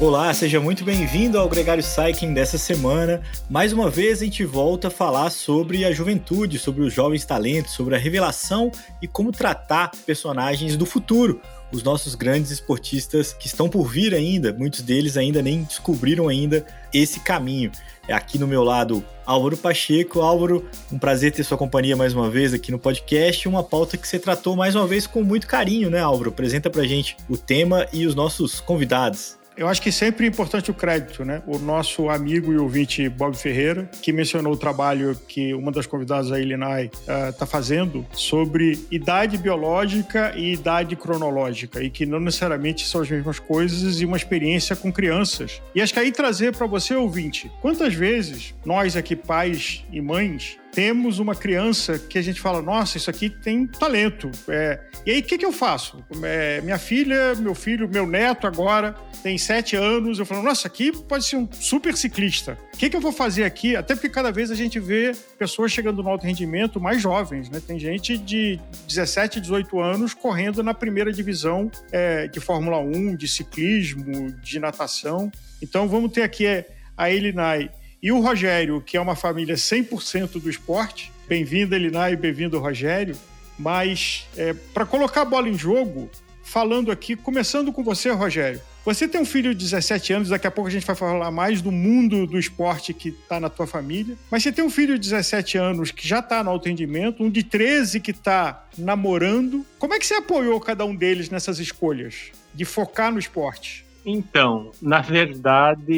Olá, seja muito bem-vindo ao Gregário Cycling dessa semana. Mais uma vez a gente volta a falar sobre a juventude, sobre os jovens talentos, sobre a revelação e como tratar personagens do futuro. Os nossos grandes esportistas que estão por vir ainda, muitos deles ainda nem descobriram ainda esse caminho. É aqui no meu lado Álvaro Pacheco. Álvaro, um prazer ter sua companhia mais uma vez aqui no podcast. Uma pauta que você tratou mais uma vez com muito carinho, né, Álvaro? Apresenta pra gente o tema e os nossos convidados. Eu acho que sempre é importante o crédito, né? O nosso amigo e ouvinte Bob Ferreira, que mencionou o trabalho que uma das convidadas, a Ilinai, está uh, fazendo sobre idade biológica e idade cronológica, e que não necessariamente são as mesmas coisas, e uma experiência com crianças. E acho que aí trazer para você, ouvinte, quantas vezes nós aqui, pais e mães, temos uma criança que a gente fala, nossa, isso aqui tem talento. É, e aí, o que, que eu faço? É, minha filha, meu filho, meu neto agora tem sete anos. Eu falo, nossa, aqui pode ser um super ciclista. O que, que eu vou fazer aqui? Até porque cada vez a gente vê pessoas chegando no alto rendimento mais jovens, né? Tem gente de 17, 18 anos correndo na primeira divisão é, de Fórmula 1, de ciclismo, de natação. Então, vamos ter aqui é, a Elinai e o Rogério, que é uma família 100% do esporte. Bem-vindo, Elinai, bem-vindo, Rogério. Mas, é, para colocar a bola em jogo, falando aqui, começando com você, Rogério. Você tem um filho de 17 anos, daqui a pouco a gente vai falar mais do mundo do esporte que está na tua família. Mas você tem um filho de 17 anos que já está no alto rendimento, um de 13 que está namorando. Como é que você apoiou cada um deles nessas escolhas de focar no esporte? Então, na verdade,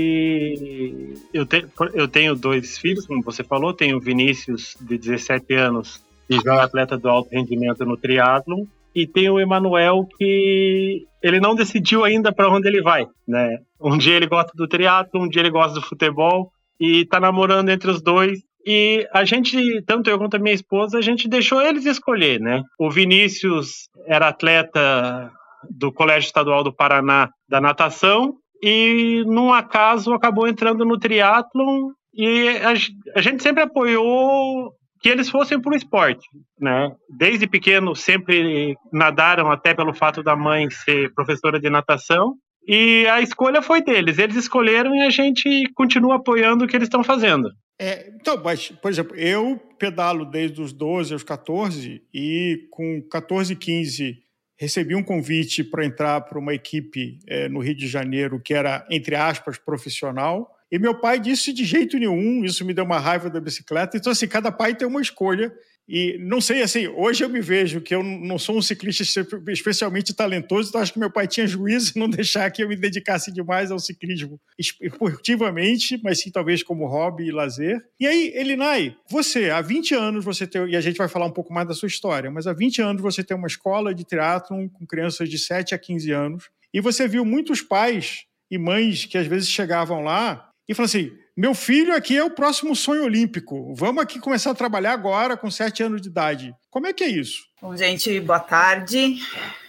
eu, te, eu tenho dois filhos, como você falou, tenho o Vinícius, de 17 anos, que já é atleta do alto rendimento no triatlon, e tem o Emanuel que ele não decidiu ainda para onde ele vai, né? Um dia ele gosta do triatlo, um dia ele gosta do futebol e tá namorando entre os dois. E a gente, tanto eu quanto a minha esposa, a gente deixou eles escolher, né? O Vinícius era atleta do Colégio Estadual do Paraná da natação e, num acaso, acabou entrando no triatlon e a, a gente sempre apoiou que eles fossem para o esporte, né? Desde pequeno sempre nadaram até pelo fato da mãe ser professora de natação e a escolha foi deles. Eles escolheram e a gente continua apoiando o que eles estão fazendo. É, então, mas, por exemplo, eu pedalo desde os 12 aos 14 e com 14, 15 recebi um convite para entrar para uma equipe é, no Rio de Janeiro que era, entre aspas, profissional. E meu pai disse de jeito nenhum, isso me deu uma raiva da bicicleta. Então, assim, cada pai tem uma escolha. E não sei, assim, hoje eu me vejo que eu não sou um ciclista especialmente talentoso, então acho que meu pai tinha juízo em não deixar que eu me dedicasse demais ao ciclismo esportivamente, mas sim talvez como hobby e lazer. E aí, Elinai, você, há 20 anos você tem, e a gente vai falar um pouco mais da sua história, mas há 20 anos você tem uma escola de triatlon com crianças de 7 a 15 anos, e você viu muitos pais e mães que às vezes chegavam lá e falaram assim: meu filho aqui é o próximo sonho olímpico. Vamos aqui começar a trabalhar agora com sete anos de idade. Como é que é isso? Bom, gente, boa tarde.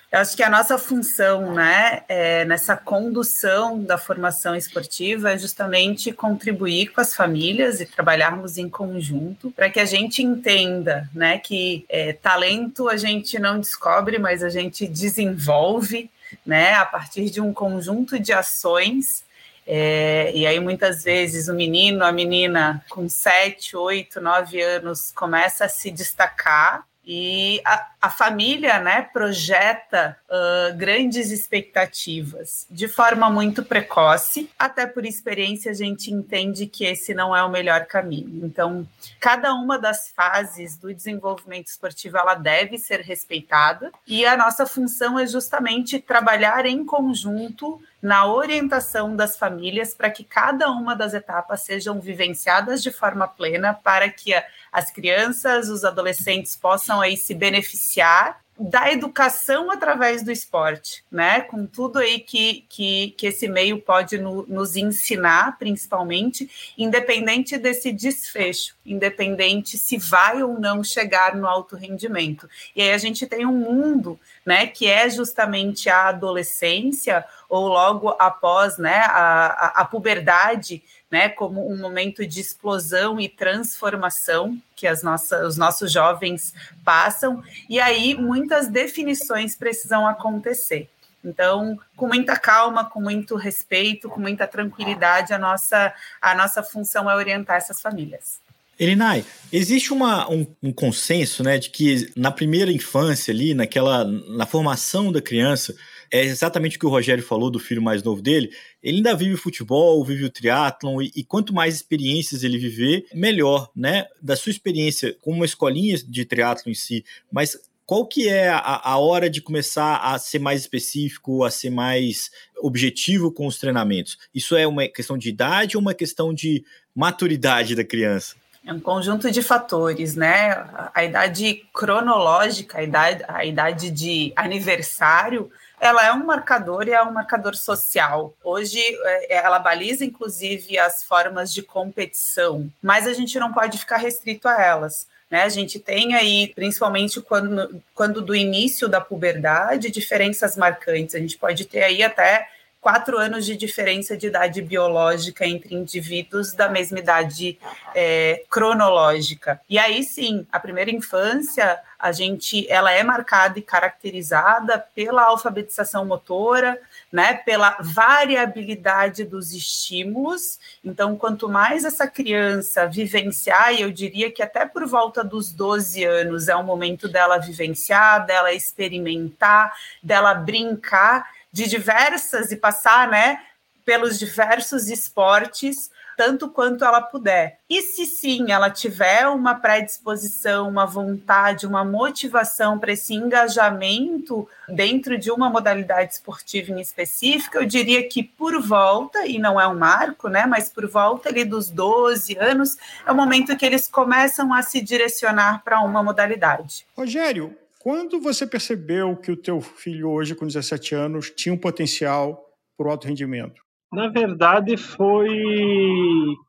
Eu acho que a nossa função, né, é, nessa condução da formação esportiva é justamente contribuir com as famílias e trabalharmos em conjunto para que a gente entenda, né, que é, talento a gente não descobre, mas a gente desenvolve, né, a partir de um conjunto de ações é, e aí, muitas vezes, o menino, a menina com 7, 8, 9 anos começa a se destacar e a, a família né, projeta uh, grandes expectativas de forma muito precoce, até por experiência a gente entende que esse não é o melhor caminho. Então, cada uma das fases do desenvolvimento esportivo ela deve ser respeitada e a nossa função é justamente trabalhar em conjunto na orientação das famílias para que cada uma das etapas sejam vivenciadas de forma plena para que a, as crianças, os adolescentes possam aí se beneficiar da educação através do esporte, né? Com tudo aí que, que, que esse meio pode no, nos ensinar, principalmente, independente desse desfecho, independente se vai ou não chegar no alto rendimento. E aí a gente tem um mundo, né, que é justamente a adolescência ou logo após, né, a, a, a puberdade, né, como um momento de explosão e transformação que as nossas, os nossos jovens passam, e aí muitas definições precisam acontecer. Então, com muita calma, com muito respeito, com muita tranquilidade, a nossa, a nossa função é orientar essas famílias. Elinai, existe uma, um, um, consenso né, de que na primeira infância ali, naquela, na formação da criança, é exatamente o que o Rogério falou do filho mais novo dele, ele ainda vive o futebol, vive o triatlon, e, e quanto mais experiências ele viver, melhor, né? Da sua experiência com uma escolinha de triatlon em si, mas qual que é a, a, hora de começar a ser mais específico, a ser mais objetivo com os treinamentos? Isso é uma questão de idade ou uma questão de maturidade da criança? É um conjunto de fatores, né? A idade cronológica, a idade, a idade de aniversário, ela é um marcador e é um marcador social. Hoje, é, ela baliza, inclusive, as formas de competição, mas a gente não pode ficar restrito a elas. Né? A gente tem aí, principalmente quando, quando do início da puberdade, diferenças marcantes. A gente pode ter aí até quatro anos de diferença de idade biológica entre indivíduos da mesma idade é, cronológica. E aí sim, a primeira infância, a gente, ela é marcada e caracterizada pela alfabetização motora, né, pela variabilidade dos estímulos. Então, quanto mais essa criança vivenciar, eu diria que até por volta dos 12 anos é o momento dela vivenciar, dela experimentar, dela brincar de diversas e passar, né, pelos diversos esportes tanto quanto ela puder. E se sim ela tiver uma predisposição, uma vontade, uma motivação para esse engajamento dentro de uma modalidade esportiva em específica, eu diria que por volta, e não é um marco, né, mas por volta ali dos 12 anos, é o momento que eles começam a se direcionar para uma modalidade. Rogério, quando você percebeu que o teu filho hoje com 17 anos tinha um potencial para o alto rendimento? Na verdade, foi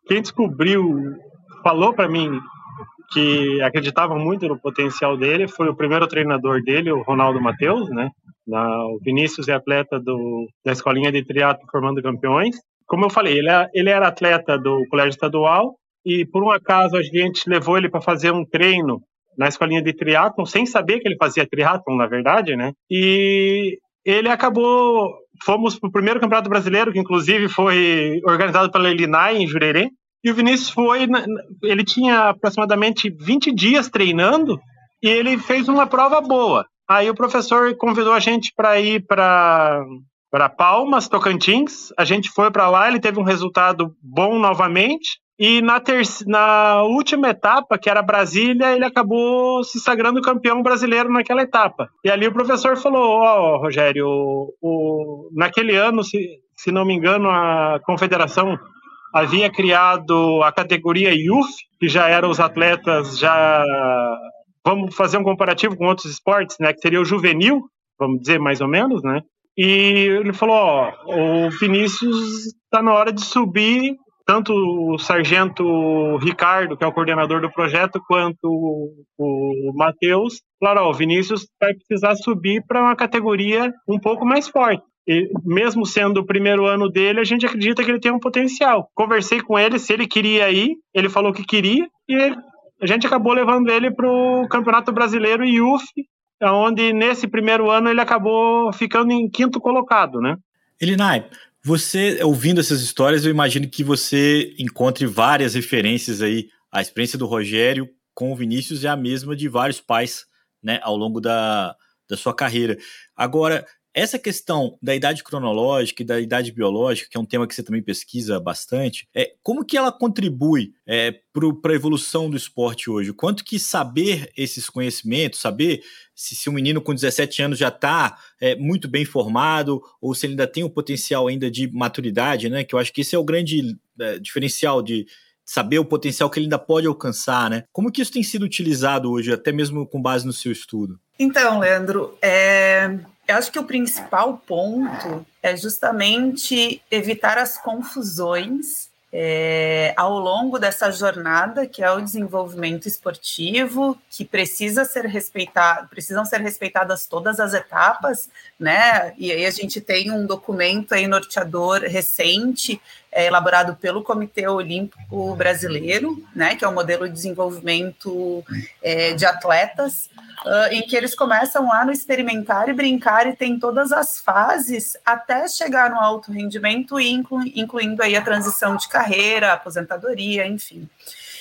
quem descobriu, falou para mim que acreditava muito no potencial dele, foi o primeiro treinador dele, o Ronaldo Matheus, né? Na, o Vinícius é atleta do, da escolinha de triatlo formando campeões. Como eu falei, ele, é, ele era atleta do colégio estadual e por um acaso a gente levou ele para fazer um treino na escolinha de triatlon, sem saber que ele fazia triatlon, na verdade, né? E ele acabou. Fomos para o primeiro campeonato brasileiro, que inclusive foi organizado pela Elinai em Jurerê. E o Vinícius foi. Ele tinha aproximadamente 20 dias treinando e ele fez uma prova boa. Aí o professor convidou a gente para ir para para Palmas, Tocantins. A gente foi para lá, ele teve um resultado bom novamente. E na, na última etapa, que era Brasília, ele acabou se sagrando campeão brasileiro naquela etapa. E ali o professor falou: Ó, oh, Rogério, o, o, naquele ano, se, se não me engano, a confederação havia criado a categoria Youth, que já eram os atletas já. Vamos fazer um comparativo com outros esportes, né? Que seria o juvenil, vamos dizer mais ou menos, né? E ele falou: Ó, o Vinícius está na hora de subir tanto o sargento Ricardo, que é o coordenador do projeto, quanto o, Matheus, falaram, ó, o Vinícius vai precisar subir para uma categoria um pouco mais forte. E mesmo sendo o primeiro ano dele, a gente acredita que ele tem um potencial. Conversei com ele se ele queria ir, ele falou que queria, e a gente acabou levando ele para o Campeonato Brasileiro IUF, onde nesse primeiro ano ele acabou ficando em quinto colocado, né? Elinai, você, ouvindo essas histórias, eu imagino que você encontre várias referências aí. A experiência do Rogério com o Vinícius é a mesma de vários pais, né, ao longo da, da sua carreira. Agora, essa questão da idade cronológica e da idade biológica, que é um tema que você também pesquisa bastante, é como que ela contribui é, para a evolução do esporte hoje? Quanto que saber esses conhecimentos, saber se, se um menino com 17 anos já está é, muito bem formado ou se ele ainda tem o potencial ainda de maturidade, né? Que eu acho que esse é o grande é, diferencial de saber o potencial que ele ainda pode alcançar, né? Como que isso tem sido utilizado hoje, até mesmo com base no seu estudo? Então, Leandro, é, eu acho que o principal ponto é justamente evitar as confusões é, ao longo dessa jornada que é o desenvolvimento esportivo, que precisa ser respeitado, precisam ser respeitadas todas as etapas, né? E aí a gente tem um documento aí norteador recente é elaborado pelo Comitê Olímpico Brasileiro, né, que é o um modelo de desenvolvimento é, de atletas, uh, em que eles começam lá no experimentar e brincar e tem todas as fases até chegar no alto rendimento, inclu incluindo aí a transição de carreira, aposentadoria, enfim.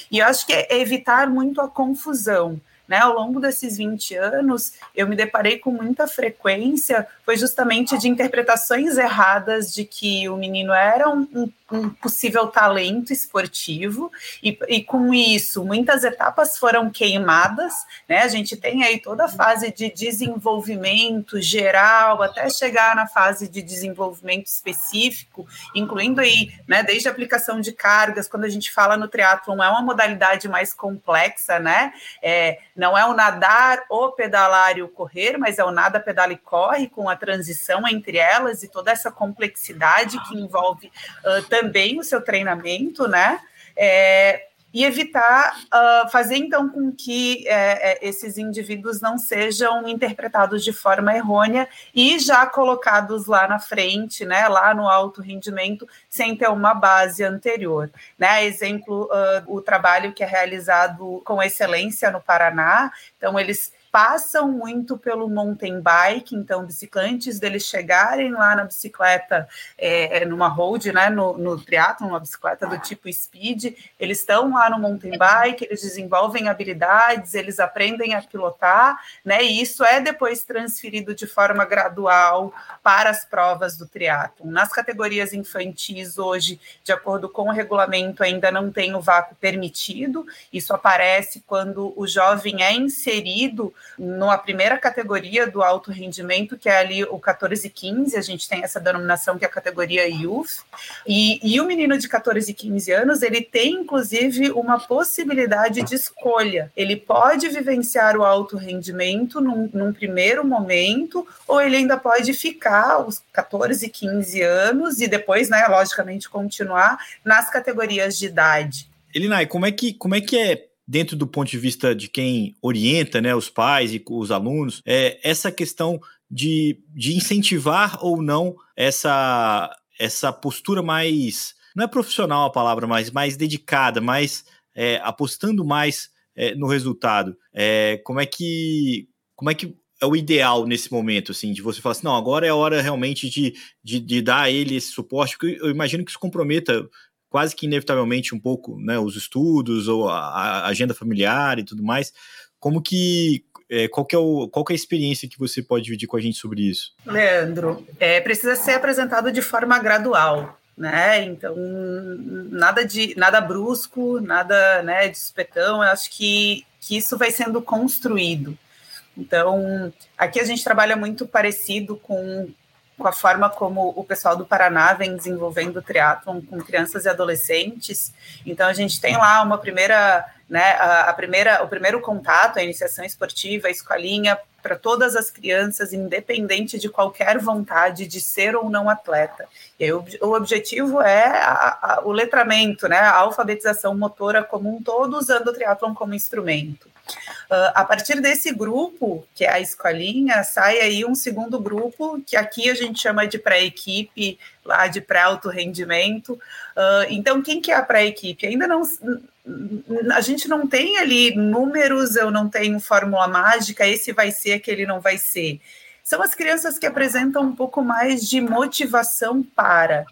E eu acho que é evitar muito a confusão. Né, ao longo desses 20 anos, eu me deparei com muita frequência, foi justamente de interpretações erradas de que o menino era um, um possível talento esportivo, e, e, com isso muitas etapas foram queimadas, né? A gente tem aí toda a fase de desenvolvimento geral, até chegar na fase de desenvolvimento específico, incluindo aí, né, desde a aplicação de cargas, quando a gente fala no triatlon, é uma modalidade mais complexa, né? É, não é o nadar, o pedalar e o correr, mas é o nada, pedala e corre, com a transição entre elas e toda essa complexidade que envolve uh, também o seu treinamento, né? É, e evitar uh, fazer então com que é, esses indivíduos não sejam interpretados de forma errônea e já colocados lá na frente, né, lá no alto rendimento, sem ter uma base anterior. Né? Exemplo, uh, o trabalho que é realizado com excelência no Paraná, então eles passam muito pelo mountain bike, então, bicicletes deles chegarem lá na bicicleta, é, é numa road, né, no, no triatlon, uma bicicleta do tipo speed, eles estão lá no mountain bike, eles desenvolvem habilidades, eles aprendem a pilotar, né, e isso é depois transferido de forma gradual para as provas do triatlon. Nas categorias infantis, hoje, de acordo com o regulamento, ainda não tem o vácuo permitido, isso aparece quando o jovem é inserido numa primeira categoria do alto rendimento, que é ali o 14 e 15, a gente tem essa denominação que é a categoria Youth, e, e o menino de 14 e 15 anos, ele tem inclusive uma possibilidade de escolha, ele pode vivenciar o alto rendimento num, num primeiro momento, ou ele ainda pode ficar os 14 e 15 anos e depois, né, logicamente, continuar nas categorias de idade. Elinai, como é que, como é, que é dentro do ponto de vista de quem orienta né, os pais e os alunos, é essa questão de, de incentivar ou não essa, essa postura mais. Não é profissional a palavra, mas mais dedicada, mais é, apostando mais é, no resultado. É, como é que. Como é que é o ideal nesse momento, assim, de você falar assim, não, agora é a hora realmente de, de, de dar a ele esse suporte, porque eu imagino que isso comprometa quase que inevitavelmente um pouco, né, os estudos ou a, agenda familiar e tudo mais. Como que é, qual, que é o, qual que é a experiência que você pode dividir com a gente sobre isso? Leandro, é, precisa ser apresentado de forma gradual, né? Então, nada de nada brusco, nada né, de supetão, eu acho que, que isso vai sendo construído. Então, aqui a gente trabalha muito parecido com com a forma como o pessoal do Paraná vem desenvolvendo o triatlon com crianças e adolescentes. Então a gente tem lá uma primeira, né, a, a primeira, o primeiro contato, a iniciação esportiva, a escolinha para todas as crianças, independente de qualquer vontade de ser ou não atleta. E aí, o, o objetivo é a, a, o letramento, né, a alfabetização motora como um todo, usando o triatlon como instrumento. Uh, a partir desse grupo, que é a escolinha, sai aí um segundo grupo, que aqui a gente chama de pré-equipe, lá de pré-alto rendimento. Uh, então, quem que é a pré-equipe? Ainda não. A gente não tem ali números, eu não tenho fórmula mágica, esse vai ser, aquele não vai ser. São as crianças que apresentam um pouco mais de motivação para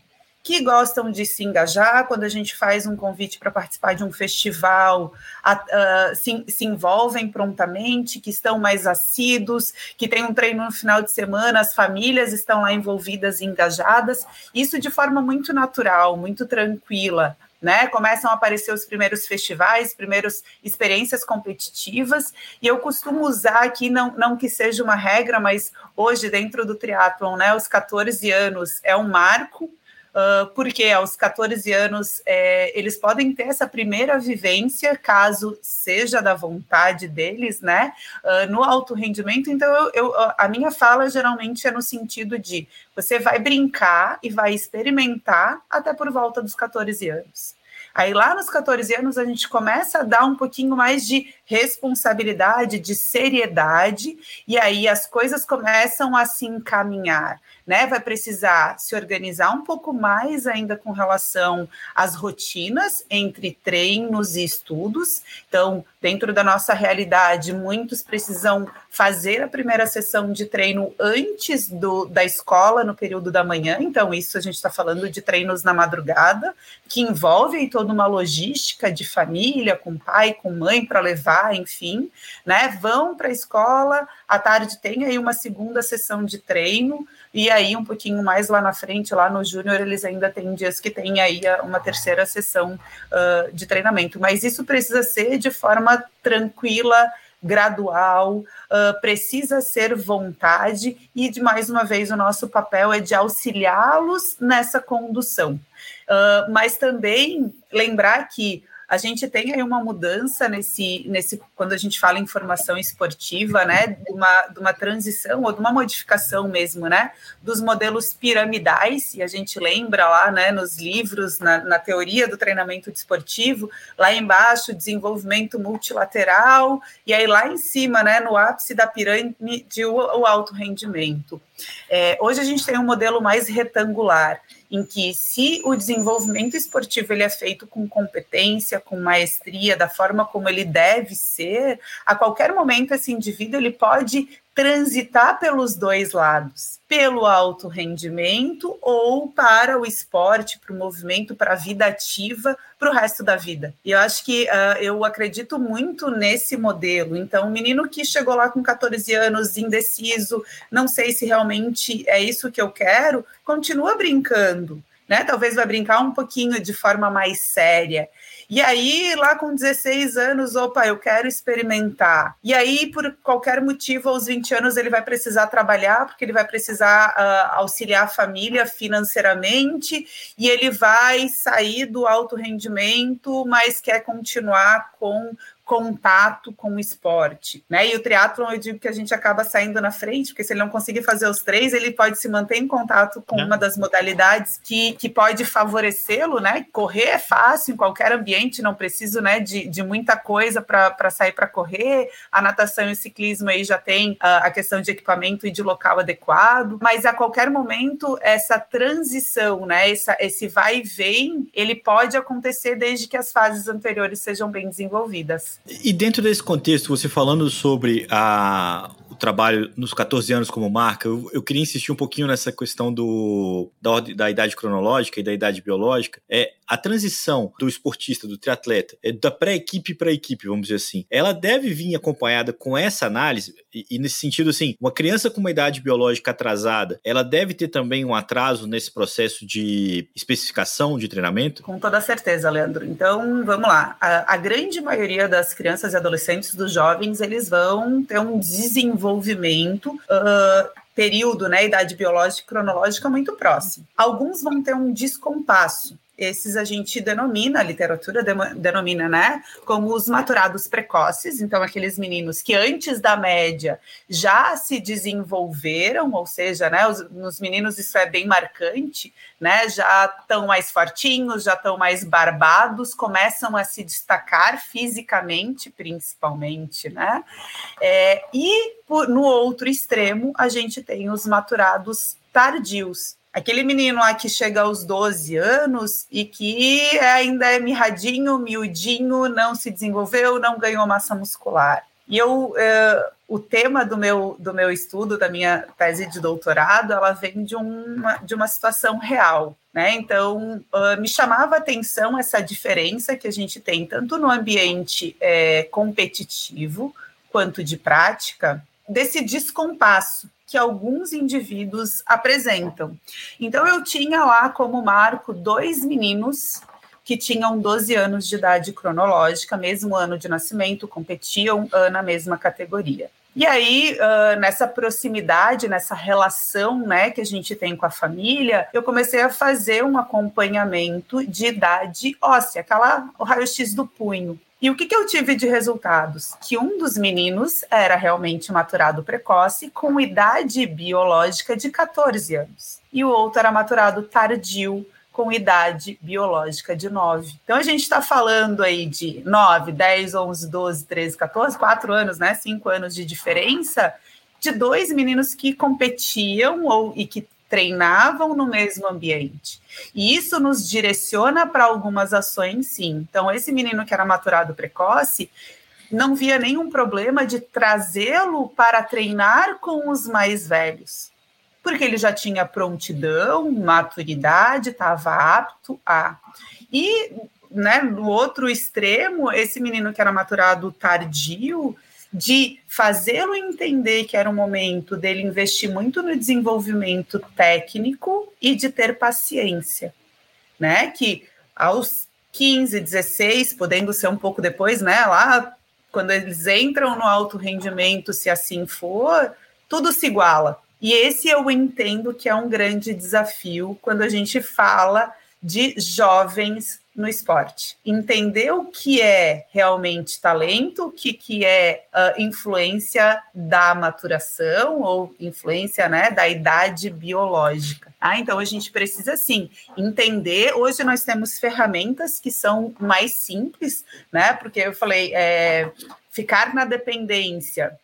que gostam de se engajar quando a gente faz um convite para participar de um festival, uh, se, se, envolvem prontamente, que estão mais assíduos, que tem um treino no final de semana, as famílias estão lá envolvidas e engajadas, isso de forma muito natural, muito tranquila. Né, começam a aparecer os primeiros festivais, primeiras experiências competitivas, e eu costumo usar aqui, não, não que seja uma regra, mas hoje dentro do triatlon, né, os 14 anos é um marco, Uh, porque aos 14 anos é, eles podem ter essa primeira vivência, caso seja da vontade deles, né? Uh, no alto rendimento, então eu, eu, a minha fala geralmente é no sentido de você vai brincar e vai experimentar até por volta dos 14 anos. Aí lá nos 14 anos a gente começa a dar um pouquinho mais de responsabilidade, de seriedade, e aí as coisas começam a se encaminhar. Né? Vai precisar se organizar um pouco mais ainda com relação às rotinas entre treinos e estudos. Então, dentro da nossa realidade, muitos precisam fazer a primeira sessão de treino antes do, da escola, no período da manhã. Então, isso a gente está falando de treinos na madrugada, que envolvem toda uma logística de família, com pai, com mãe para levar, enfim, né? Vão para a escola, à tarde tem aí uma segunda sessão de treino, e aí um pouquinho mais lá na frente, lá no Júnior, eles ainda têm dias que tem aí uma terceira sessão uh, de treinamento. Mas isso precisa ser de forma tranquila, gradual, uh, precisa ser vontade, e de mais uma vez o nosso papel é de auxiliá-los nessa condução. Uh, mas também lembrar que a gente tem aí uma mudança nesse, nesse quando a gente fala em formação esportiva, né, de uma, de uma transição ou de uma modificação mesmo, né, dos modelos piramidais, e a gente lembra lá, né, nos livros, na, na teoria do treinamento desportivo, lá embaixo, desenvolvimento multilateral, e aí lá em cima, né, no ápice da pirâmide, o, o alto rendimento. É, hoje a gente tem um modelo mais retangular, em que se o desenvolvimento esportivo ele é feito com competência, com maestria, da forma como ele deve ser, a qualquer momento esse indivíduo ele pode transitar pelos dois lados, pelo alto rendimento ou para o esporte, para o movimento, para a vida ativa, para o resto da vida. E eu acho que uh, eu acredito muito nesse modelo. Então, um menino que chegou lá com 14 anos, indeciso, não sei se realmente é isso que eu quero, continua brincando. Né? Talvez vai brincar um pouquinho de forma mais séria. E aí, lá com 16 anos, opa, eu quero experimentar. E aí, por qualquer motivo, aos 20 anos, ele vai precisar trabalhar, porque ele vai precisar uh, auxiliar a família financeiramente, e ele vai sair do alto rendimento, mas quer continuar com contato com o esporte, né? E o triatlon eu digo que a gente acaba saindo na frente, porque se ele não conseguir fazer os três, ele pode se manter em contato com uma das modalidades que, que pode favorecê-lo, né? Correr é fácil em qualquer ambiente, não preciso, né, de, de muita coisa para sair para correr. A natação e o ciclismo aí já tem uh, a questão de equipamento e de local adequado, mas a qualquer momento essa transição, né, essa, esse vai e vem, ele pode acontecer desde que as fases anteriores sejam bem desenvolvidas. E dentro desse contexto, você falando sobre a, o trabalho nos 14 anos como marca, eu, eu queria insistir um pouquinho nessa questão do, da, da idade cronológica e da idade biológica. É a transição do esportista, do triatleta, é da pré-equipe para a equipe, vamos dizer assim. Ela deve vir acompanhada com essa análise, e, e, nesse sentido, assim, uma criança com uma idade biológica atrasada, ela deve ter também um atraso nesse processo de especificação de treinamento? Com toda certeza, Leandro. Então, vamos lá. A, a grande maioria das crianças e adolescentes, dos jovens, eles vão ter um desenvolvimento. Uh, período, né, idade biológica e cronológica muito próximo. Alguns vão ter um descompasso, esses a gente denomina, a literatura denomina, né, como os maturados precoces, então aqueles meninos que antes da média já se desenvolveram, ou seja, né, os, nos meninos isso é bem marcante, né, já estão mais fortinhos, já estão mais barbados, começam a se destacar fisicamente, principalmente, né, é, e por, no outro extremo a gente tem os maturados tardios, Aquele menino lá que chega aos 12 anos e que ainda é mirradinho, miudinho, não se desenvolveu, não ganhou massa muscular. E eu, uh, o tema do meu, do meu estudo, da minha tese de doutorado, ela vem de uma, de uma situação real. Né? Então, uh, me chamava a atenção essa diferença que a gente tem tanto no ambiente é, competitivo quanto de prática, desse descompasso que alguns indivíduos apresentam. Então, eu tinha lá como marco dois meninos que tinham 12 anos de idade cronológica, mesmo ano de nascimento, competiam na mesma categoria. E aí, uh, nessa proximidade, nessa relação né, que a gente tem com a família, eu comecei a fazer um acompanhamento de idade óssea, aquela o raio-x do punho. E o que, que eu tive de resultados? Que um dos meninos era realmente maturado precoce, com idade biológica de 14 anos, e o outro era maturado tardio, com idade biológica de 9. Então a gente está falando aí de 9, 10, 11, 12, 13, 14, 4 anos, né? 5 anos de diferença de dois meninos que competiam ou e que treinavam no mesmo ambiente. E isso nos direciona para algumas ações, sim. Então, esse menino que era maturado precoce, não via nenhum problema de trazê-lo para treinar com os mais velhos, porque ele já tinha prontidão, maturidade, estava apto a. E né, no outro extremo, esse menino que era maturado tardio, de fazê-lo entender que era o momento dele investir muito no desenvolvimento técnico e de ter paciência, né? Que aos 15, 16, podendo ser um pouco depois, né? Lá, quando eles entram no alto rendimento, se assim for, tudo se iguala. E esse eu entendo que é um grande desafio quando a gente fala de jovens no esporte. Entender o que é realmente talento, o que, que é uh, influência da maturação ou influência né, da idade biológica. Ah, então a gente precisa sim entender. Hoje nós temos ferramentas que são mais simples, né? Porque eu falei, é, ficar na dependência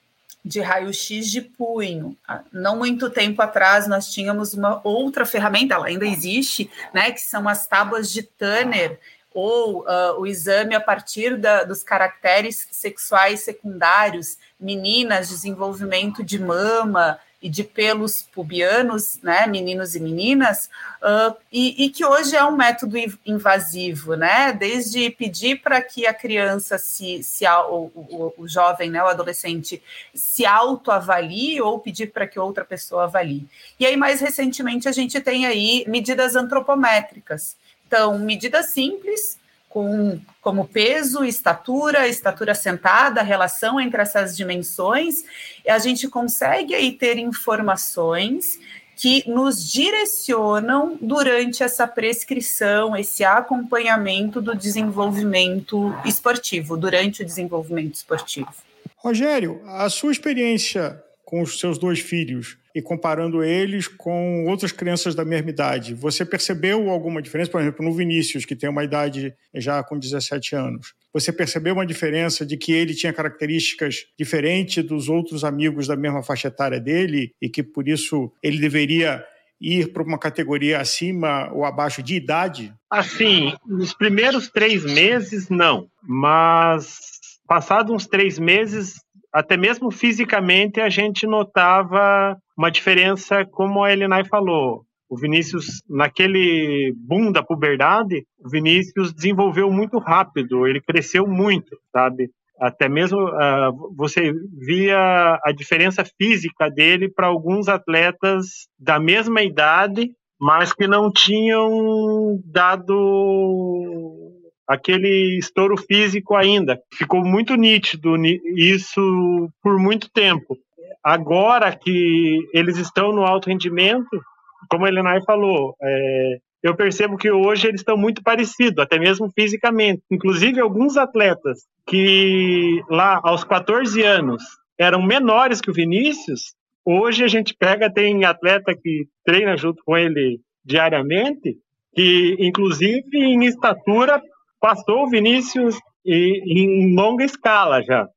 de raio-x de punho. Ah, não muito tempo atrás nós tínhamos uma outra ferramenta, ela ainda existe, né, que são as tábuas de Tanner ou uh, o exame a partir da, dos caracteres sexuais secundários, meninas, desenvolvimento de mama, e de pelos pubianos, né, meninos e meninas, uh, e, e, que hoje é um método invasivo, né, desde pedir para que a criança se, se o, o, o, jovem, né, o adolescente, se autoavalie ou pedir para que outra pessoa avalie. E aí, mais recentemente, a gente tem aí medidas antropométricas. Então, medidas simples, com como peso, estatura, estatura sentada, a relação entre essas dimensões, a gente consegue aí ter informações que nos direcionam durante essa prescrição, esse acompanhamento do desenvolvimento esportivo, durante o desenvolvimento esportivo. Rogério, a sua experiência com os seus dois filhos e comparando eles com outras crianças da mesma idade, você percebeu alguma diferença? Por exemplo, no Vinícius, que tem uma idade já com 17 anos, você percebeu uma diferença de que ele tinha características diferentes dos outros amigos da mesma faixa etária dele e que por isso ele deveria ir para uma categoria acima ou abaixo de idade? Assim, nos primeiros três meses, não. Mas passados uns três meses, até mesmo fisicamente, a gente notava uma diferença, como a Elenay falou. O Vinícius, naquele boom da puberdade, o Vinícius desenvolveu muito rápido, ele cresceu muito, sabe? Até mesmo uh, você via a diferença física dele para alguns atletas da mesma idade, mas que não tinham dado aquele estouro físico ainda. Ficou muito nítido isso por muito tempo. Agora que eles estão no alto rendimento, como a Elenay falou, é, eu percebo que hoje eles estão muito parecidos, até mesmo fisicamente. Inclusive, alguns atletas que lá aos 14 anos eram menores que o Vinícius, hoje a gente pega, tem atleta que treina junto com ele diariamente, que inclusive em estatura passou o Vinícius e, em longa escala já.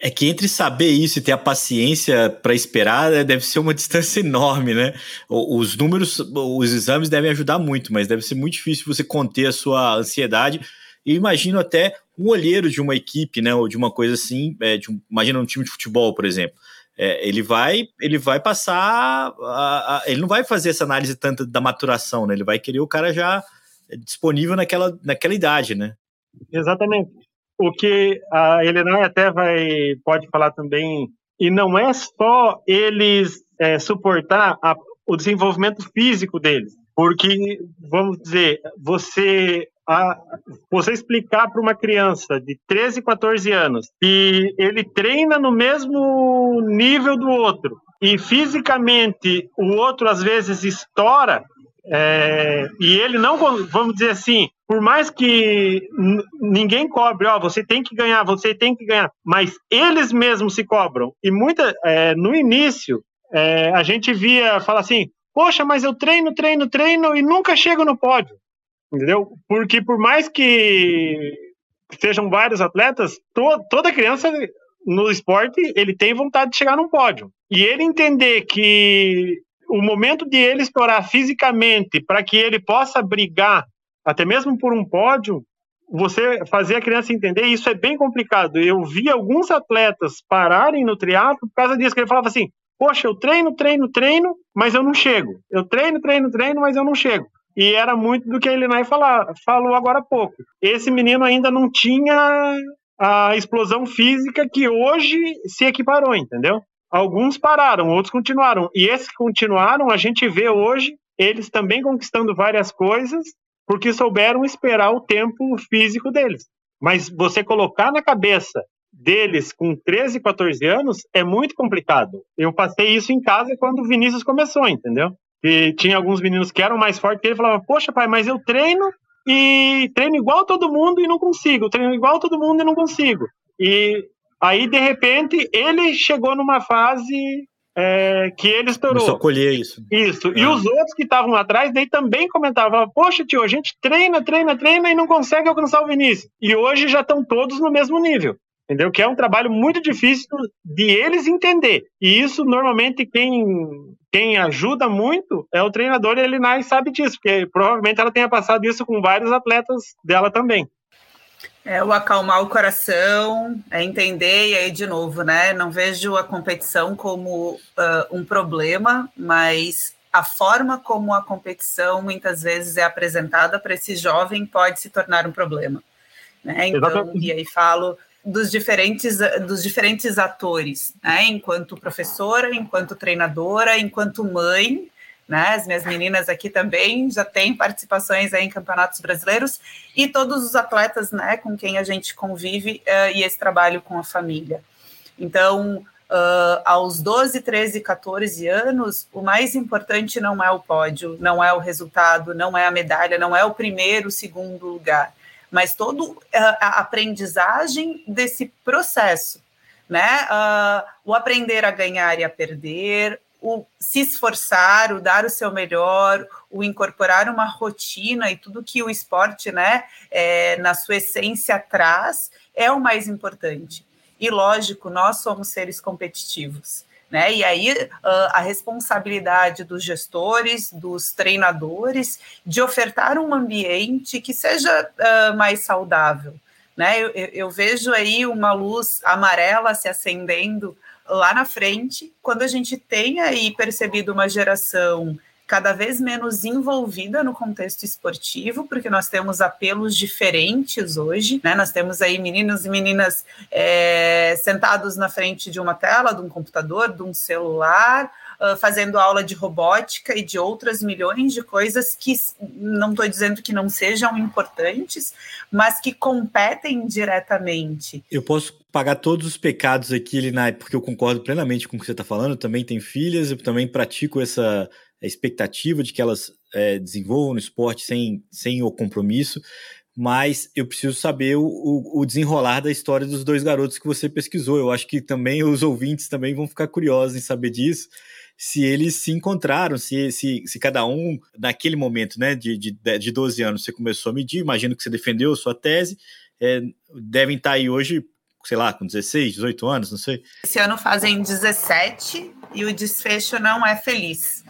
É que entre saber isso e ter a paciência para esperar né, deve ser uma distância enorme, né? Os números, os exames devem ajudar muito, mas deve ser muito difícil você conter a sua ansiedade. E imagino até um olheiro de uma equipe, né? Ou de uma coisa assim, é, um, imagina um time de futebol, por exemplo. É, ele vai ele vai passar a, a, ele não vai fazer essa análise tanto da maturação, né? Ele vai querer o cara já disponível naquela, naquela idade, né? Exatamente. O que a Helena até vai pode falar também, e não é só eles é, suportar a, o desenvolvimento físico deles, porque, vamos dizer, você a, você explicar para uma criança de 13, 14 anos que ele treina no mesmo nível do outro e fisicamente o outro às vezes estoura, é, e ele não, vamos dizer assim, por mais que ninguém cobre, ó, você tem que ganhar, você tem que ganhar, mas eles mesmos se cobram. E muita, é, no início, é, a gente via falar assim, poxa, mas eu treino, treino, treino e nunca chego no pódio, entendeu? Porque por mais que sejam vários atletas, to, toda criança no esporte ele tem vontade de chegar num pódio. E ele entender que o momento de ele estourar fisicamente para que ele possa brigar, até mesmo por um pódio, você fazer a criança entender, isso é bem complicado. Eu vi alguns atletas pararem no triatlo por causa disso, que ele falava assim, poxa, eu treino, treino, treino, mas eu não chego. Eu treino, treino, treino, mas eu não chego. E era muito do que a Elinai falou agora há pouco. Esse menino ainda não tinha a explosão física que hoje se equiparou, entendeu? Alguns pararam, outros continuaram. E esses que continuaram, a gente vê hoje eles também conquistando várias coisas porque souberam esperar o tempo físico deles. Mas você colocar na cabeça deles com 13, 14 anos é muito complicado. Eu passei isso em casa quando o Vinícius começou, entendeu? E tinha alguns meninos que eram mais fortes que ele falava: Poxa, pai, mas eu treino e treino igual todo mundo e não consigo, treino igual todo mundo e não consigo. E aí, de repente, ele chegou numa fase é, que ele estourou. Só colher isso. Isso. E os outros que estavam atrás daí também comentavam: Poxa, tio, a gente treina, treina, treina e não consegue alcançar o Vinícius. E hoje já estão todos no mesmo nível. Entendeu? Que é um trabalho muito difícil de eles entender. E isso, normalmente, quem, quem ajuda muito é o treinador e ele sabe disso, porque provavelmente ela tenha passado isso com vários atletas dela também. É o acalmar o coração, é entender, e aí, de novo, né? Não vejo a competição como uh, um problema, mas a forma como a competição muitas vezes é apresentada para esse jovem pode se tornar um problema. Né? Então, Exatamente. e aí falo dos diferentes, dos diferentes atores, né? Enquanto professora, enquanto treinadora, enquanto mãe, né? As minhas meninas aqui também já têm participações em campeonatos brasileiros e todos os atletas, né, com quem a gente convive uh, e esse trabalho com a família. Então, uh, aos 12, 13, 14 anos, o mais importante não é o pódio, não é o resultado, não é a medalha, não é o primeiro, segundo lugar, mas toda uh, a aprendizagem desse processo, né? Uh, o aprender a ganhar e a perder, o se esforçar, o dar o seu melhor, o incorporar uma rotina e tudo que o esporte, né, é, na sua essência traz, é o mais importante. E lógico, nós somos seres competitivos. Né? E aí a responsabilidade dos gestores, dos treinadores, de ofertar um ambiente que seja mais saudável. Né? Eu, eu, vejo aí uma luz amarela se acendendo lá na frente, quando a gente tem aí percebido uma geração cada vez menos envolvida no contexto esportivo, porque nós temos apelos diferentes hoje, né? Nós temos aí meninos e meninas é, sentados na frente de uma tela, de um computador, de um celular, Uh, fazendo aula de robótica e de outras milhões de coisas que não estou dizendo que não sejam importantes, mas que competem diretamente. Eu posso pagar todos os pecados aqui, Linai, porque eu concordo plenamente com o que você está falando. Eu também tenho filhas, eu também pratico essa expectativa de que elas é, desenvolvam no esporte sem, sem o compromisso. Mas eu preciso saber o, o, desenrolar da história dos dois garotos que você pesquisou. Eu acho que também os ouvintes também vão ficar curiosos em saber disso se eles se encontraram, se, se, se cada um, naquele momento, né, de, de, de 12 anos, você começou a medir, imagino que você defendeu sua tese, é, devem estar aí hoje sei lá, com 16, 18 anos, não sei. Esse ano fazem 17 e o desfecho não é feliz.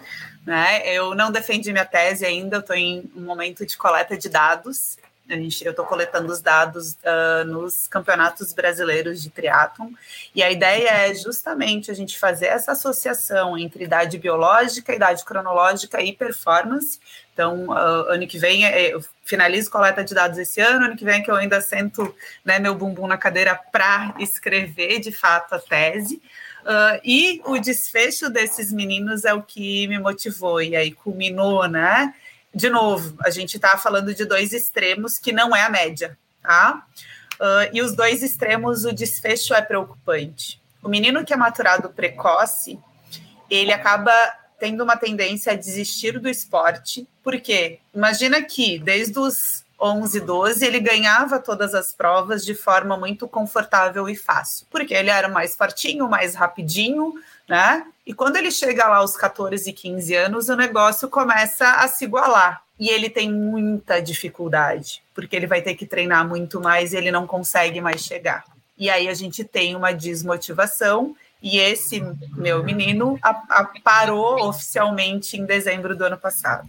Né? Eu não defendi minha tese ainda, estou em um momento de coleta de dados. A gente, eu estou coletando os dados uh, nos campeonatos brasileiros de triatlon, e a ideia é justamente a gente fazer essa associação entre idade biológica, idade cronológica e performance. Então, uh, ano que vem, é, eu finalizo coleta de dados esse ano, ano que vem é que eu ainda sento né, meu bumbum na cadeira para escrever de fato a tese. Uh, e o desfecho desses meninos é o que me motivou, e aí culminou, né? De novo, a gente está falando de dois extremos que não é a média, tá? Uh, e os dois extremos, o desfecho é preocupante. O menino que é maturado precoce, ele acaba tendo uma tendência a desistir do esporte, porque imagina que desde os 11, 12, ele ganhava todas as provas de forma muito confortável e fácil, porque ele era mais fortinho, mais rapidinho, né? E quando ele chega lá aos 14 e 15 anos, o negócio começa a se igualar. E ele tem muita dificuldade, porque ele vai ter que treinar muito mais e ele não consegue mais chegar. E aí a gente tem uma desmotivação E esse meu menino a, a parou oficialmente em dezembro do ano passado.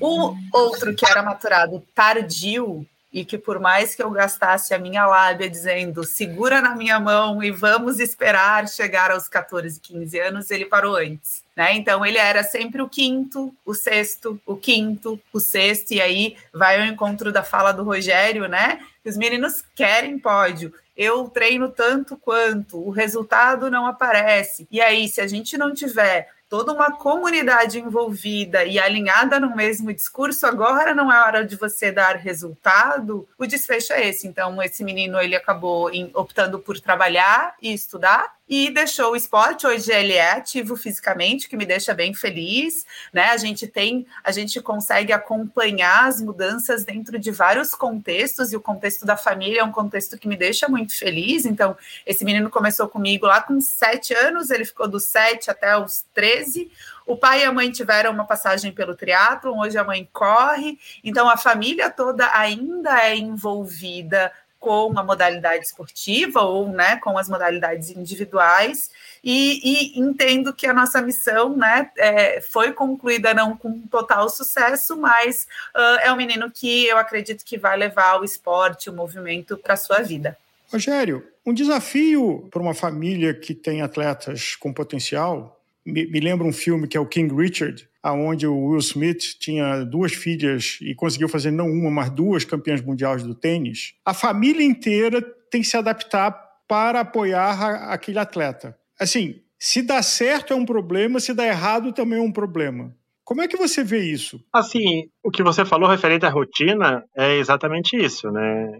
O outro que era maturado tardio, e que por mais que eu gastasse a minha lábia dizendo segura na minha mão e vamos esperar chegar aos 14, 15 anos, ele parou antes. Né? Então ele era sempre o quinto, o sexto, o quinto, o sexto, e aí vai ao encontro da fala do Rogério, né? Os meninos querem pódio. Eu treino tanto quanto, o resultado não aparece. E aí, se a gente não tiver toda uma comunidade envolvida e alinhada no mesmo discurso, agora não é hora de você dar resultado, o desfecho é esse. Então, esse menino ele acabou optando por trabalhar e estudar e deixou o esporte. Hoje ele é ativo fisicamente, que me deixa bem feliz, né? A gente tem, a gente consegue acompanhar as mudanças dentro de vários contextos, e o contexto da família é um contexto que me deixa muito feliz. Então, esse menino começou comigo lá com sete anos, ele ficou dos sete até os 13. O pai e a mãe tiveram uma passagem pelo triatlo, hoje a mãe corre, então a família toda ainda é envolvida com a modalidade esportiva ou né, com as modalidades individuais e, e entendo que a nossa missão né, é, foi concluída não com total sucesso, mas uh, é um menino que eu acredito que vai levar o esporte, o movimento para a sua vida. Rogério, um desafio para uma família que tem atletas com potencial, me, me lembra um filme que é o King Richard, aonde o Will Smith tinha duas filhas e conseguiu fazer não uma, mas duas campeãs mundiais do tênis, a família inteira tem que se adaptar para apoiar aquele atleta. Assim, se dá certo é um problema, se dá errado também é um problema. Como é que você vê isso? Assim, o que você falou referente à rotina é exatamente isso, né?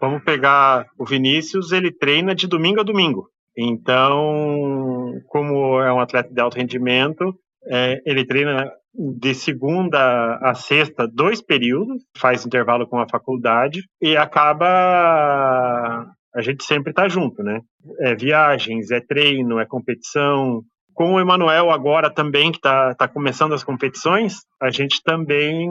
Vamos pegar o Vinícius, ele treina de domingo a domingo. Então, como é um atleta de alto rendimento, é, ele treina de segunda a sexta, dois períodos, faz intervalo com a faculdade e acaba. A gente sempre está junto, né? É viagens, é treino, é competição. Com o Emanuel agora também, que está tá começando as competições, a gente também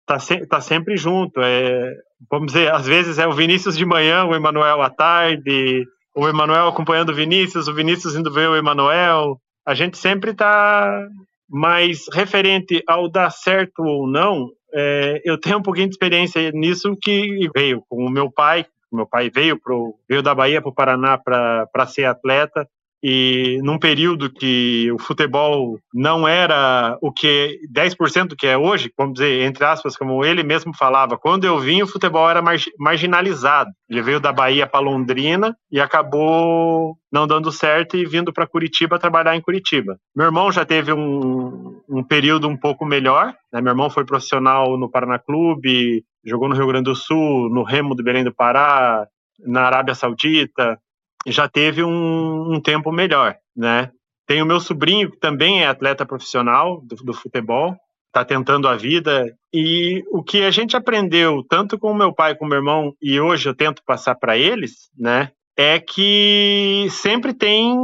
está se, tá sempre junto. É, vamos dizer, às vezes é o Vinícius de manhã, o Emanuel à tarde, o Emanuel acompanhando o Vinícius, o Vinícius indo ver o Emanuel a gente sempre está mais referente ao dar certo ou não. É, eu tenho um pouquinho de experiência nisso que veio com o meu pai. Meu pai veio pro, veio da Bahia para o Paraná para ser atleta e num período que o futebol não era o que 10% que é hoje, vamos dizer, entre aspas, como ele mesmo falava, quando eu vim o futebol era marginalizado. Ele veio da Bahia para Londrina e acabou não dando certo e vindo para Curitiba trabalhar em Curitiba. Meu irmão já teve um, um período um pouco melhor, né? meu irmão foi profissional no Paraná Clube, jogou no Rio Grande do Sul, no Remo do Belém do Pará, na Arábia Saudita, já teve um, um tempo melhor, né? Tem o meu sobrinho, que também é atleta profissional do, do futebol, está tentando a vida. E o que a gente aprendeu, tanto com meu pai como o meu irmão, e hoje eu tento passar para eles, né? É que sempre tem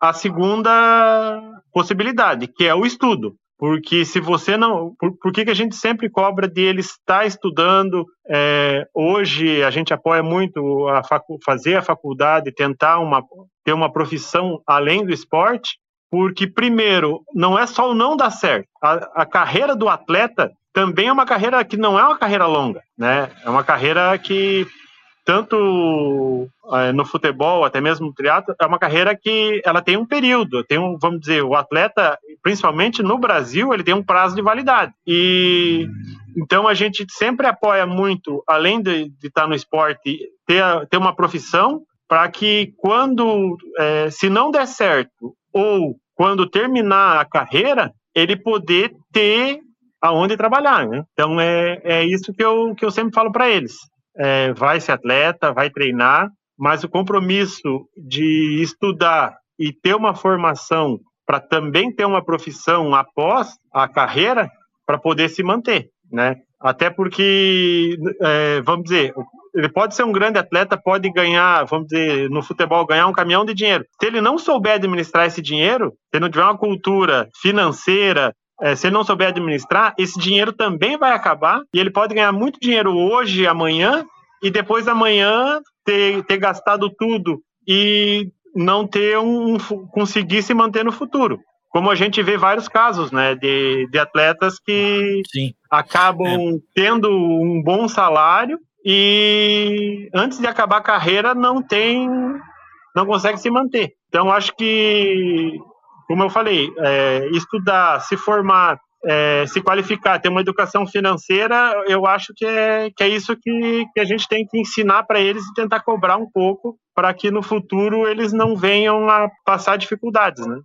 a segunda possibilidade, que é o estudo. Porque se você não. Por, por que, que a gente sempre cobra de ele estar estudando? É, hoje a gente apoia muito a facu, fazer a faculdade, tentar uma, ter uma profissão além do esporte, porque, primeiro, não é só o não dar certo. A, a carreira do atleta também é uma carreira que não é uma carreira longa, né? É uma carreira que tanto é, no futebol, até mesmo no triatlo, é uma carreira que ela tem um período, tem um, vamos dizer, o atleta, principalmente no Brasil, ele tem um prazo de validade. E então a gente sempre apoia muito, além de, de estar no esporte, ter, ter uma profissão para que quando, é, se não der certo, ou quando terminar a carreira, ele poder ter aonde trabalhar, né? Então é, é isso que eu, que eu sempre falo para eles é, vai ser atleta, vai treinar, mas o compromisso de estudar e ter uma formação para também ter uma profissão após a carreira para poder se manter, né? Até porque, é, vamos dizer, ele pode ser um grande atleta, pode ganhar, vamos dizer, no futebol, ganhar um caminhão de dinheiro. Se ele não souber administrar esse dinheiro, se não tiver uma cultura financeira, é, se ele não souber administrar, esse dinheiro também vai acabar e ele pode ganhar muito dinheiro hoje, amanhã, e depois amanhã ter, ter gastado tudo. E não ter um conseguir se manter no futuro. Como a gente vê vários casos, né, de, de atletas que Sim. acabam é. tendo um bom salário e antes de acabar a carreira não tem, não consegue se manter. Então acho que, como eu falei, é, estudar, se formar, é, se qualificar, ter uma educação financeira, eu acho que é, que é isso que, que a gente tem que ensinar para eles e tentar cobrar um pouco para que no futuro eles não venham a passar dificuldades, né?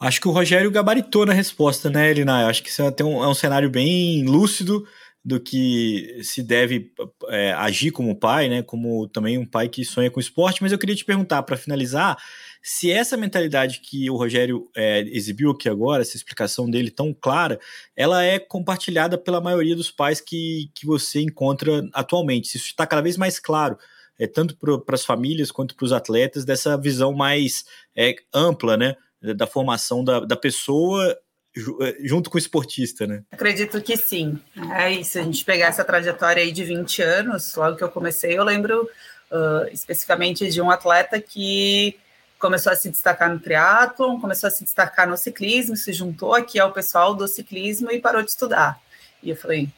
Acho que o Rogério gabaritou na resposta, né, Elina? Acho que isso é um, é um cenário bem lúcido do que se deve é, agir como pai, né? Como também um pai que sonha com esporte. Mas eu queria te perguntar, para finalizar, se essa mentalidade que o Rogério é, exibiu aqui agora, essa explicação dele tão clara, ela é compartilhada pela maioria dos pais que, que você encontra atualmente. Isso está cada vez mais claro, é, tanto para as famílias quanto para os atletas, dessa visão mais é, ampla, né? Da formação da, da pessoa eh, junto com o esportista, né? Acredito que sim. É, se a gente pegar essa trajetória aí de 20 anos, logo que eu comecei, eu lembro uh, especificamente de um atleta que começou a se destacar no triatlon, começou a se destacar no ciclismo, se juntou aqui ao pessoal do ciclismo e parou de estudar. E eu falei,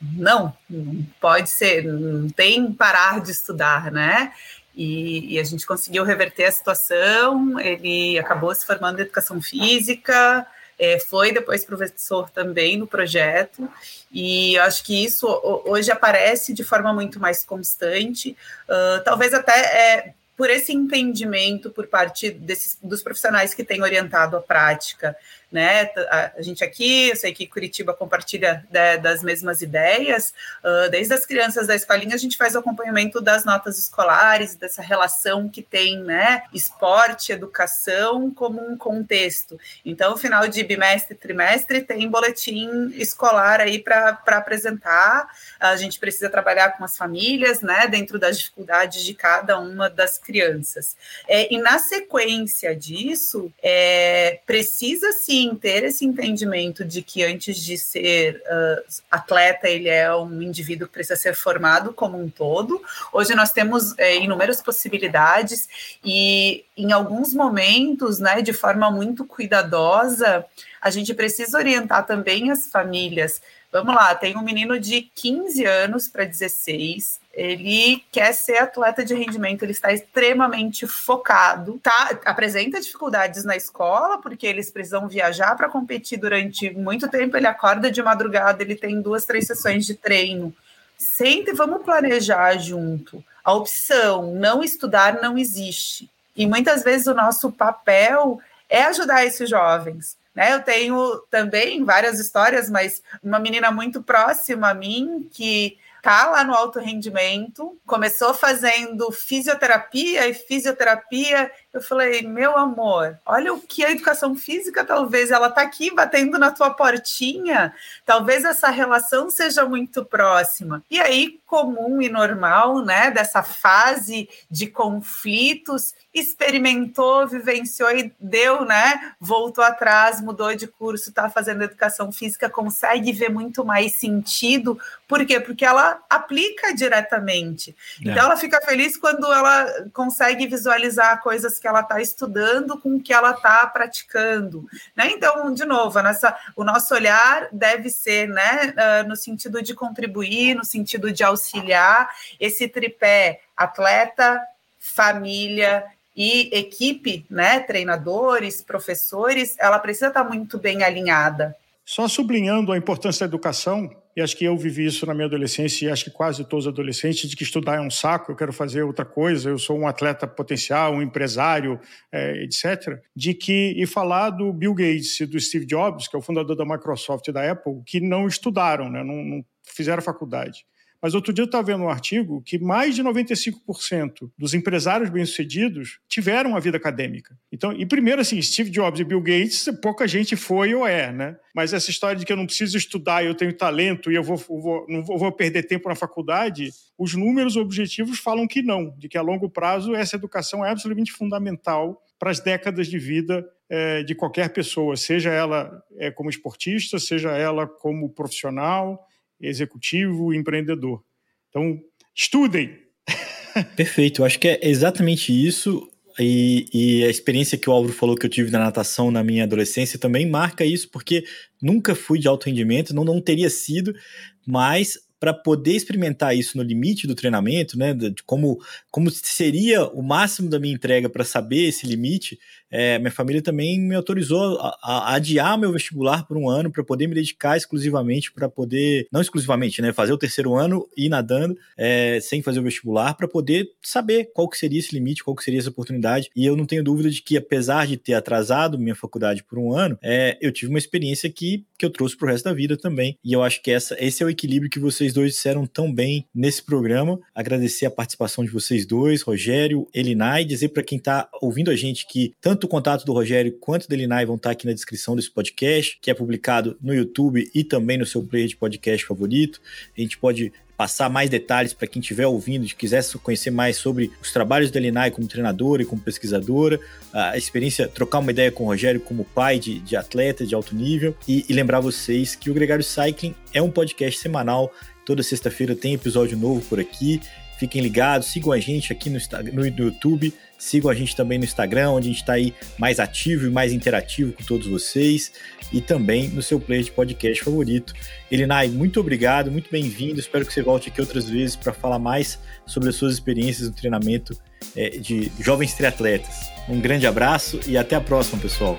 não, não pode ser, não tem parar de estudar, né? E, e, a gente conseguiu reverter a situação. Ele acabou se formando em educação física, é, foi depois professor também no projeto, e acho que isso hoje aparece de forma muito mais constante, uh, talvez até é, por esse entendimento por parte desses, dos profissionais que têm orientado a prática né? A, gente aqui, eu sei que Curitiba compartilha de, das mesmas ideias. Uh, desde as crianças da escolinha, a gente faz o acompanhamento das notas escolares, dessa relação que tem, né? Esporte, educação como um contexto. Então, final de bimestre, trimestre, tem boletim escolar aí para apresentar. A gente precisa trabalhar com as famílias, né? Dentro das dificuldades de cada uma das crianças. É, e na sequência disso, é, precisa sim sim ter esse entendimento de que antes de ser uh, atleta, ele é um indivíduo que precisa ser formado como um todo. Hoje nós temos é, inúmeras possibilidades e em alguns momentos, né, de forma muito cuidadosa, a gente precisa orientar também as famílias Vamos lá, tem um menino de 15 anos para 16. Ele quer ser atleta de rendimento, ele está extremamente focado, tá? Apresenta dificuldades na escola, porque eles precisam viajar para competir durante muito tempo. Ele acorda de madrugada, ele tem duas, três sessões de treino. Senta e vamos planejar junto. A opção não estudar não existe. E muitas vezes o nosso papel é ajudar esses jovens né? Eu tenho também várias histórias, mas uma menina muito próxima a mim que tá lá no alto rendimento, começou fazendo fisioterapia e fisioterapia eu falei, meu amor, olha o que a educação física talvez ela tá aqui batendo na tua portinha, talvez essa relação seja muito próxima. E aí, comum e normal, né, dessa fase de conflitos, experimentou, vivenciou e deu, né, voltou atrás, mudou de curso, tá fazendo educação física, consegue ver muito mais sentido. Por quê? Porque ela aplica diretamente. É. Então ela fica feliz quando ela consegue visualizar coisas que ela está estudando com o que ela está praticando. Né? Então, de novo, nossa, o nosso olhar deve ser né, uh, no sentido de contribuir, no sentido de auxiliar esse tripé atleta, família e equipe, né, treinadores, professores, ela precisa estar muito bem alinhada. Só sublinhando a importância da educação, e acho que eu vivi isso na minha adolescência, e acho que quase todos os adolescentes, de que estudar é um saco, eu quero fazer outra coisa, eu sou um atleta potencial, um empresário, é, etc. De que, e falar do Bill Gates e do Steve Jobs, que é o fundador da Microsoft e da Apple, que não estudaram, né, não, não fizeram faculdade. Mas outro dia eu estava vendo um artigo que mais de 95% dos empresários bem-sucedidos tiveram uma vida acadêmica. Então, e primeiro, assim, Steve Jobs e Bill Gates, pouca gente foi ou é, né? Mas essa história de que eu não preciso estudar, eu tenho talento e eu vou, vou não vou, vou perder tempo na faculdade, os números objetivos falam que não, de que a longo prazo essa educação é absolutamente fundamental para as décadas de vida é, de qualquer pessoa, seja ela é, como esportista, seja ela como profissional, executivo, empreendedor. Então, estudem. Perfeito, acho que é exatamente isso. E, e, a experiência que o Álvaro falou que eu tive na natação na minha adolescência também marca isso, porque nunca fui de alto rendimento, não, não teria sido, mas para poder experimentar isso no limite do treinamento, né, de como, como seria o máximo da minha entrega para saber esse limite, é, minha família também me autorizou a, a adiar meu vestibular por um ano para poder me dedicar exclusivamente para poder, não exclusivamente, né, fazer o terceiro ano e ir nadando é, sem fazer o vestibular para poder saber qual que seria esse limite, qual que seria essa oportunidade. E eu não tenho dúvida de que apesar de ter atrasado minha faculdade por um ano, é, eu tive uma experiência que, que eu trouxe para o resto da vida também. E eu acho que essa, esse é o equilíbrio que vocês dois disseram tão bem nesse programa. Agradecer a participação de vocês dois, Rogério, Elinai, dizer para quem está ouvindo a gente que tanto tanto o contato do Rogério quanto do Elinai vão estar aqui na descrição desse podcast, que é publicado no YouTube e também no seu player de podcast favorito. A gente pode passar mais detalhes para quem estiver ouvindo, e quiser conhecer mais sobre os trabalhos da Elinai como treinadora e como pesquisadora, a experiência, trocar uma ideia com o Rogério como pai de, de atleta de alto nível e, e lembrar vocês que o Gregário Cycling é um podcast semanal. Toda sexta-feira tem episódio novo por aqui. Fiquem ligados, sigam a gente aqui no, no YouTube, sigam a gente também no Instagram, onde a gente está aí mais ativo e mais interativo com todos vocês, e também no seu player de podcast favorito. Elinai, muito obrigado, muito bem-vindo. Espero que você volte aqui outras vezes para falar mais sobre as suas experiências no treinamento é, de jovens triatletas. Um grande abraço e até a próxima, pessoal.